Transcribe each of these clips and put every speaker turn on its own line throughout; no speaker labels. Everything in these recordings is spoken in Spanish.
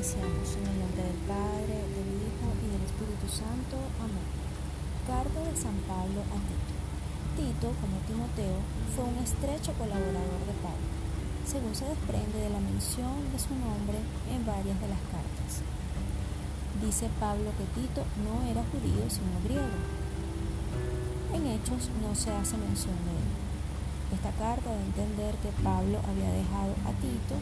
Iniciamos en del Padre, del Hijo y del Espíritu Santo. Amén. Carta de San Pablo a Tito. Tito, como Timoteo, fue un estrecho colaborador de Pablo según se desprende de la mención de su nombre en varias de las cartas. Dice Pablo que Tito no era judío sino griego. En Hechos no se hace mención de él. Esta carta da a entender que Pablo había dejado a Tito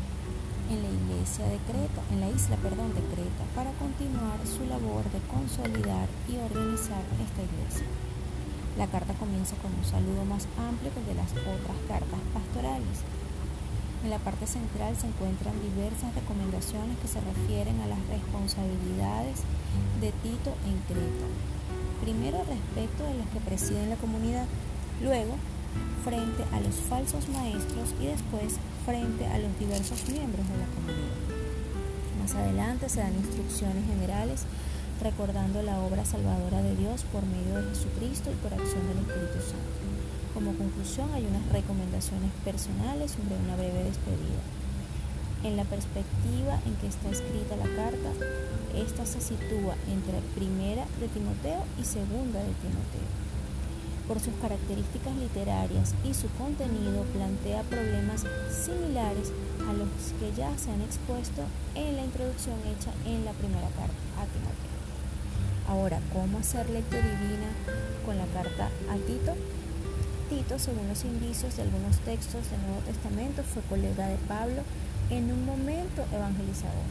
en la iglesia de Creta, en la isla, perdón, de Creta, para continuar su labor de consolidar y organizar esta iglesia. La carta comienza con un saludo más amplio que el de las otras cartas pastorales en la parte central se encuentran diversas recomendaciones que se refieren a las responsabilidades de Tito en Creta. Primero respecto de los que presiden la comunidad, luego frente a los falsos maestros y después frente a los diversos miembros de la comunidad. Más adelante se dan instrucciones generales recordando la obra salvadora de Dios por medio de Jesucristo y por acción del Espíritu Santo. Como conclusión hay unas recomendaciones personales sobre una breve despedida. En la perspectiva en que está escrita la carta, esta se sitúa entre primera de Timoteo y segunda de Timoteo. Por sus características literarias y su contenido plantea problemas similares a los que ya se han expuesto en la introducción hecha en la primera carta a Timoteo. Ahora, ¿cómo hacer lectura divina con la carta a Tito? Tito, según los indicios de algunos textos del Nuevo Testamento, fue colega de Pablo en un momento evangelizador.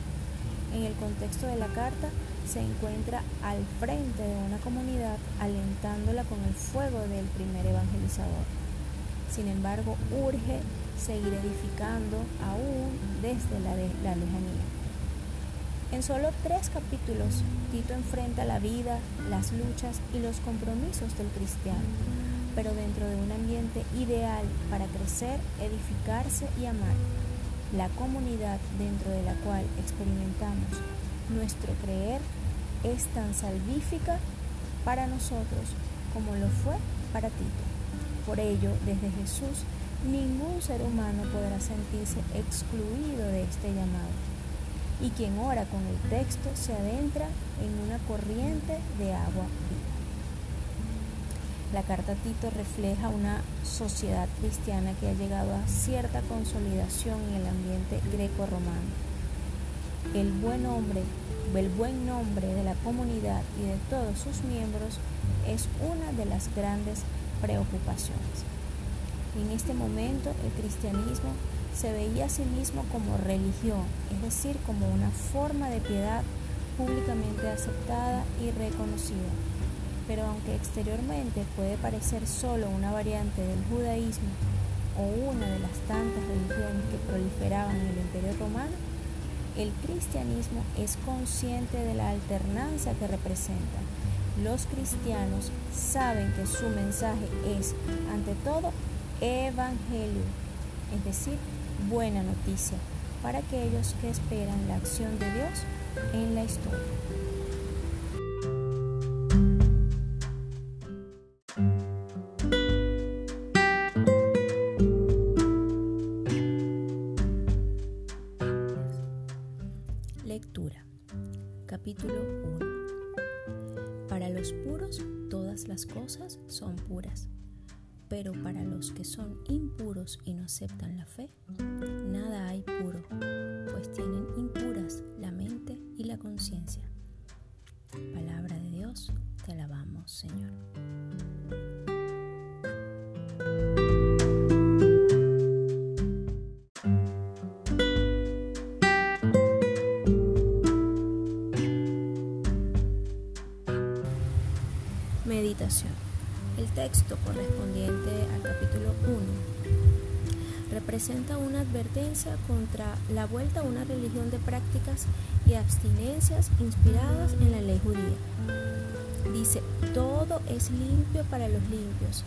En el contexto de la carta se encuentra al frente de una comunidad alentándola con el fuego del primer evangelizador. Sin embargo, urge seguir edificando aún desde la, lejanía. En solo tres capítulos, Tito enfrenta la vida, las luchas y los compromisos del cristiano pero dentro de un ambiente ideal para crecer, edificarse y amar. La comunidad dentro de la cual experimentamos nuestro creer es tan salvífica para nosotros como lo fue para Tito. Por ello, desde Jesús, ningún ser humano podrá sentirse excluido de este llamado. Y quien ora con el texto se adentra en una corriente de agua viva. La carta Tito refleja una sociedad cristiana que ha llegado a cierta consolidación en el ambiente greco-romano. El buen hombre, el buen nombre de la comunidad y de todos sus miembros es una de las grandes preocupaciones. En este momento el cristianismo se veía a sí mismo como religión, es decir, como una forma de piedad públicamente aceptada y reconocida pero aunque exteriormente puede parecer solo una variante del judaísmo o una de las tantas religiones que proliferaban en el imperio romano, el cristianismo es consciente de la alternancia que representa. Los cristianos saben que su mensaje es, ante todo, evangelio, es decir, buena noticia para aquellos que esperan la acción de Dios en la historia. Y no aceptan la fe, nada hay puro, pues tienen impuras la mente y la conciencia. Palabra de Dios, te alabamos Señor. Representa una advertencia contra la vuelta a una religión de prácticas y abstinencias inspiradas en la ley judía. Dice, todo es limpio para los limpios,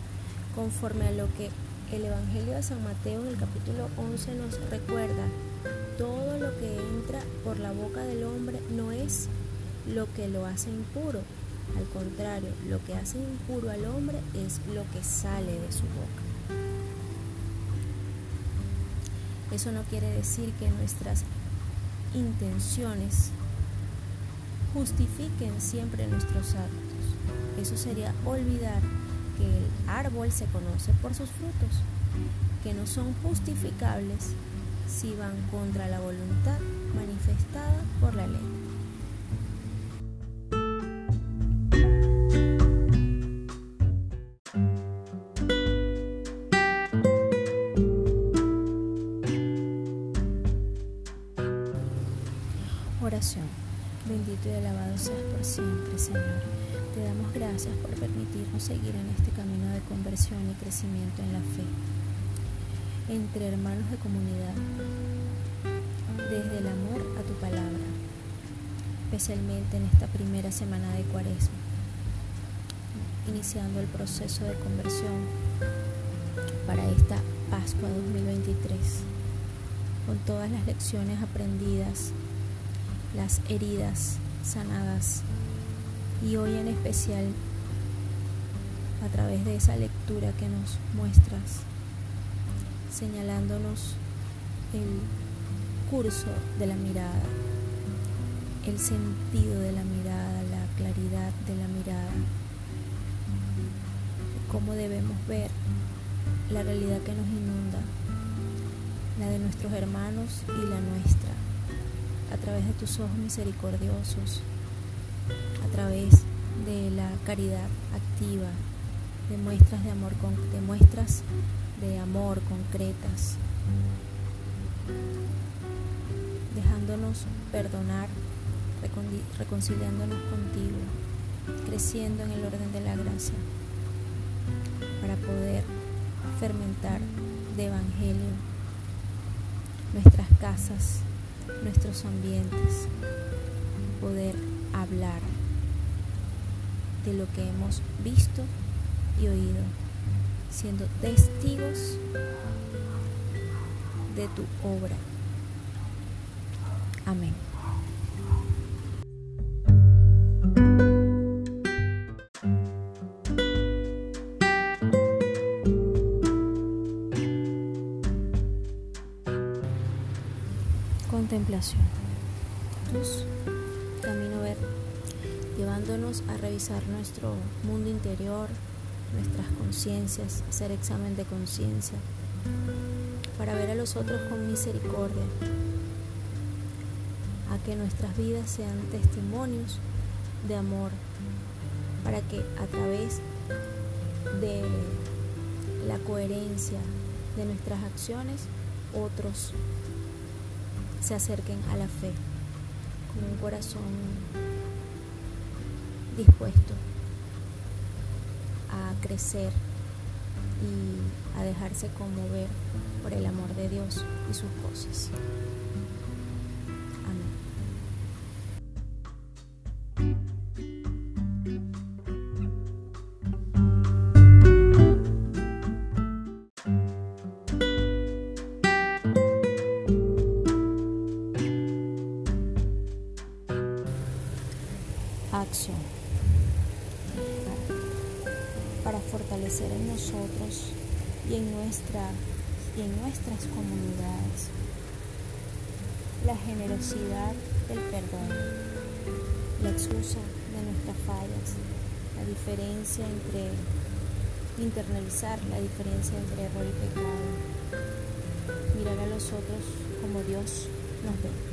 conforme a lo que el Evangelio de San Mateo en el capítulo 11 nos recuerda, todo lo que entra por la boca del hombre no es lo que lo hace impuro. Al contrario, lo que hace impuro al hombre es lo que sale de su boca. Eso no quiere decir que nuestras intenciones justifiquen siempre nuestros actos. Eso sería olvidar que el árbol se conoce por sus frutos, que no son justificables si van contra la voluntad manifestada por la ley. Señor. Te damos gracias por permitirnos seguir en este camino de conversión y crecimiento en la fe entre hermanos de comunidad, desde el amor a tu palabra, especialmente en esta primera semana de Cuaresma, iniciando el proceso de conversión para esta Pascua 2023, con todas las lecciones aprendidas, las heridas sanadas y hoy en especial a través de esa lectura que nos muestras señalándonos el curso de la mirada, el sentido de la mirada, la claridad de la mirada, cómo debemos ver la realidad que nos inunda, la de nuestros hermanos y la nuestra, a través de tus ojos misericordiosos, a través de la caridad activa, de muestras de amor, de muestras de amor concretas, dejándonos perdonar, reconciliándonos contigo, creciendo en el orden de la gracia, para poder fermentar de evangelio nuestras casas, nuestros ambientes, poder hablar de lo que hemos visto y oído siendo testigos de tu obra. Amén. Contemplación. A revisar nuestro mundo interior, nuestras conciencias, hacer examen de conciencia, para ver a los otros con misericordia, a que nuestras vidas sean testimonios de amor, para que a través de la coherencia de nuestras acciones otros se acerquen a la fe con un corazón dispuesto crecer y a dejarse conmover por el amor de Dios y sus cosas. Y en nuestras comunidades la generosidad del perdón, la excusa de nuestras fallas, la diferencia entre internalizar la diferencia entre error y pecado, mirar a los otros como Dios nos ve.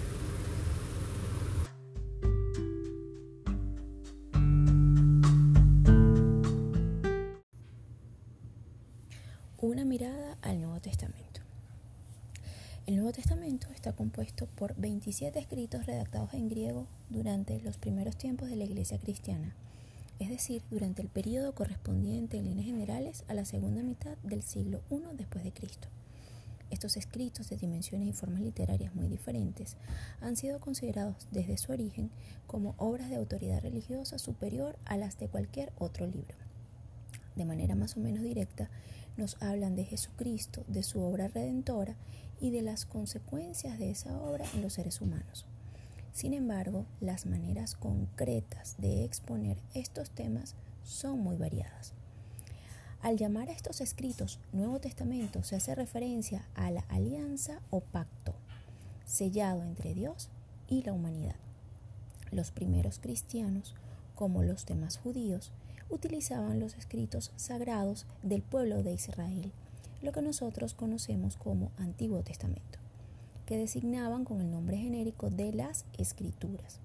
Por 27 escritos redactados en griego durante los primeros tiempos de la Iglesia cristiana, es decir, durante el periodo correspondiente en líneas generales a la segunda mitad del siglo I después de Cristo. Estos escritos de dimensiones y formas literarias muy diferentes han sido considerados desde su origen como obras de autoridad religiosa superior a las de cualquier otro libro. De manera más o menos directa, nos hablan de Jesucristo, de su obra redentora y de las consecuencias de esa obra en los seres humanos. Sin embargo, las maneras concretas de exponer estos temas son muy variadas. Al llamar a estos escritos Nuevo Testamento se hace referencia a la alianza o pacto sellado entre Dios y la humanidad. Los primeros cristianos, como los demás judíos, utilizaban los escritos sagrados del pueblo de Israel, lo que nosotros conocemos como Antiguo Testamento, que designaban con el nombre genérico de las escrituras,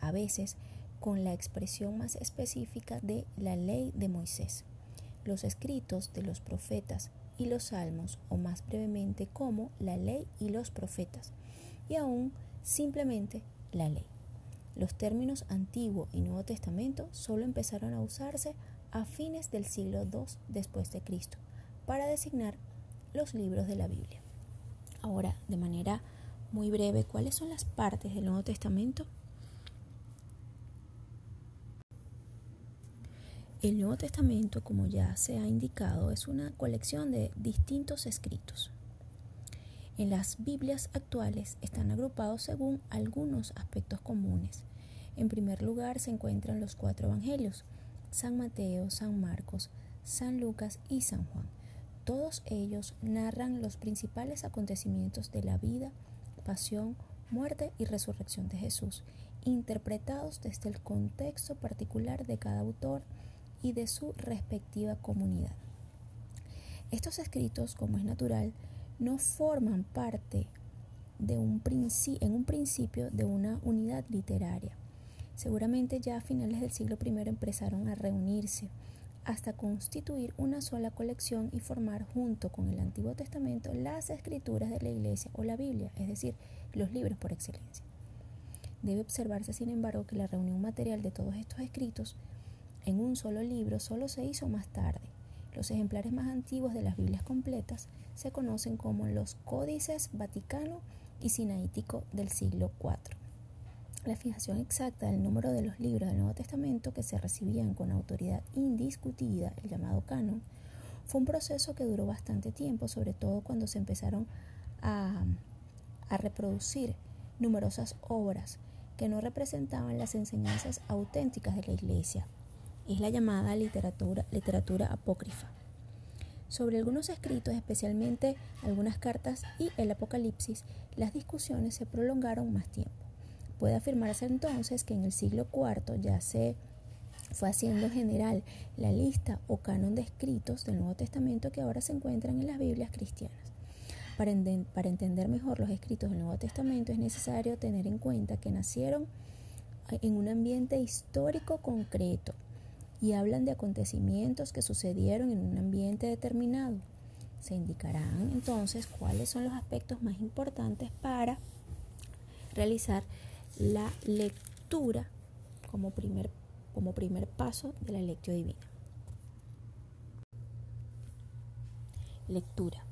a veces con la expresión más específica de la ley de Moisés, los escritos de los profetas y los salmos, o más brevemente como la ley y los profetas, y aún simplemente la ley. Los términos Antiguo y Nuevo Testamento solo empezaron a usarse a fines del siglo II después de Cristo para designar los libros de la Biblia. Ahora, de manera muy breve, ¿cuáles son las partes del Nuevo Testamento? El Nuevo Testamento, como ya se ha indicado, es una colección de distintos escritos. En las Biblias actuales están agrupados según algunos aspectos comunes. En primer lugar se encuentran los cuatro evangelios, San Mateo, San Marcos, San Lucas y San Juan. Todos ellos narran los principales acontecimientos de la vida, pasión, muerte y resurrección de Jesús, interpretados desde el contexto particular de cada autor y de su respectiva comunidad. Estos escritos, como es natural, no forman parte de un en un principio de una unidad literaria. Seguramente ya a finales del siglo I empezaron a reunirse hasta constituir una sola colección y formar junto con el Antiguo Testamento las escrituras de la Iglesia o la Biblia, es decir, los libros por excelencia. Debe observarse, sin embargo, que la reunión material de todos estos escritos en un solo libro solo se hizo más tarde. Los ejemplares más antiguos de las Biblias completas se conocen como los Códices Vaticano y Sinaítico del siglo IV. La fijación exacta del número de los libros del Nuevo Testamento que se recibían con autoridad indiscutida, el llamado canon, fue un proceso que duró bastante tiempo, sobre todo cuando se empezaron a, reproducir numerosas obras que no representaban las enseñanzas auténticas de la Iglesia. Es la llamada literatura, literatura apócrifa sobre algunos escritos, especialmente algunas cartas y el Apocalipsis, las discusiones se prolongaron más tiempo. Puede afirmarse entonces que en el siglo IV ya se fue haciendo general la lista o canon de escritos del Nuevo Testamento que ahora se encuentran en las Biblias cristianas. Para, para entender mejor los escritos del Nuevo Testamento es necesario tener en cuenta que nacieron en un ambiente histórico concreto, y hablan de acontecimientos que sucedieron en un ambiente determinado. Se indicarán entonces cuáles son los aspectos más importantes para realizar la lectura como primer, como primer paso de la lectio divina. Lectura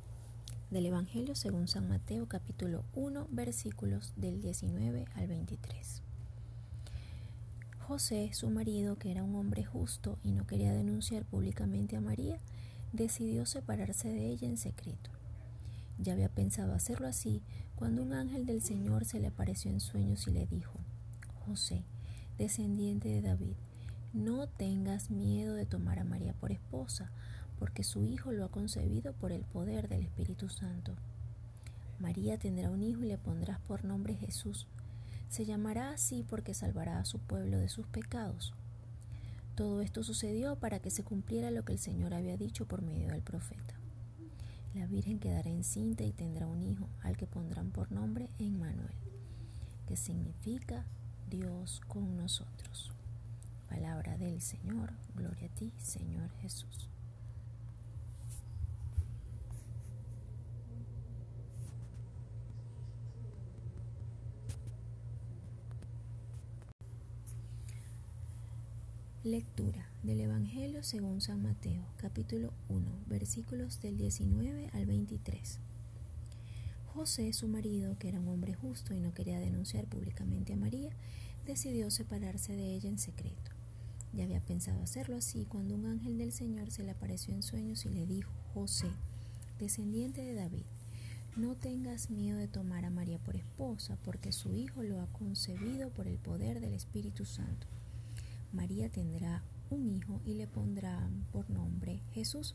del Evangelio según San Mateo capítulo 1 versículos del 19 al 23. José, su marido, que era un hombre justo y no quería denunciar públicamente a María, decidió separarse de ella en secreto. Ya había pensado hacerlo así cuando un ángel del Señor se le apareció en sueños y le dijo, José, descendiente de David, no tengas miedo de tomar a María por esposa, porque su hijo lo ha concebido por el poder del Espíritu Santo. María tendrá un hijo y le pondrás por nombre Jesús se llamará así porque salvará a su pueblo de sus pecados. Todo esto sucedió para que se cumpliera lo que el Señor había dicho por medio del profeta. La Virgen quedará encinta y tendrá un hijo, al que pondrán por nombre Emmanuel, que significa Dios con nosotros. Palabra del Señor, gloria a ti, Señor Jesús. Lectura del Evangelio según San Mateo, capítulo 1, versículos del 19 al 23. José, su marido, que era un hombre justo y no quería denunciar públicamente a María, decidió separarse de ella en secreto. Ya había pensado hacerlo así cuando un ángel del Señor se le apareció en sueños y le dijo, José, descendiente de David, no tengas miedo de tomar a María por esposa, porque su hijo lo ha concebido por el poder del Espíritu Santo. María tendrá un hijo y le pondrá por nombre Jesús.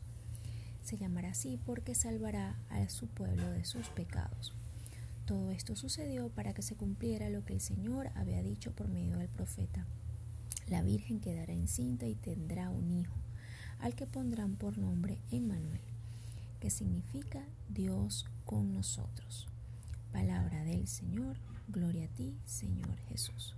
Se llamará así porque salvará a su pueblo de sus pecados. Todo esto sucedió para que se cumpliera lo que el Señor había dicho por medio del profeta. La Virgen quedará encinta y tendrá un hijo, al que pondrán por nombre Emmanuel, que significa Dios con nosotros. Palabra del Señor, gloria a ti, Señor Jesús.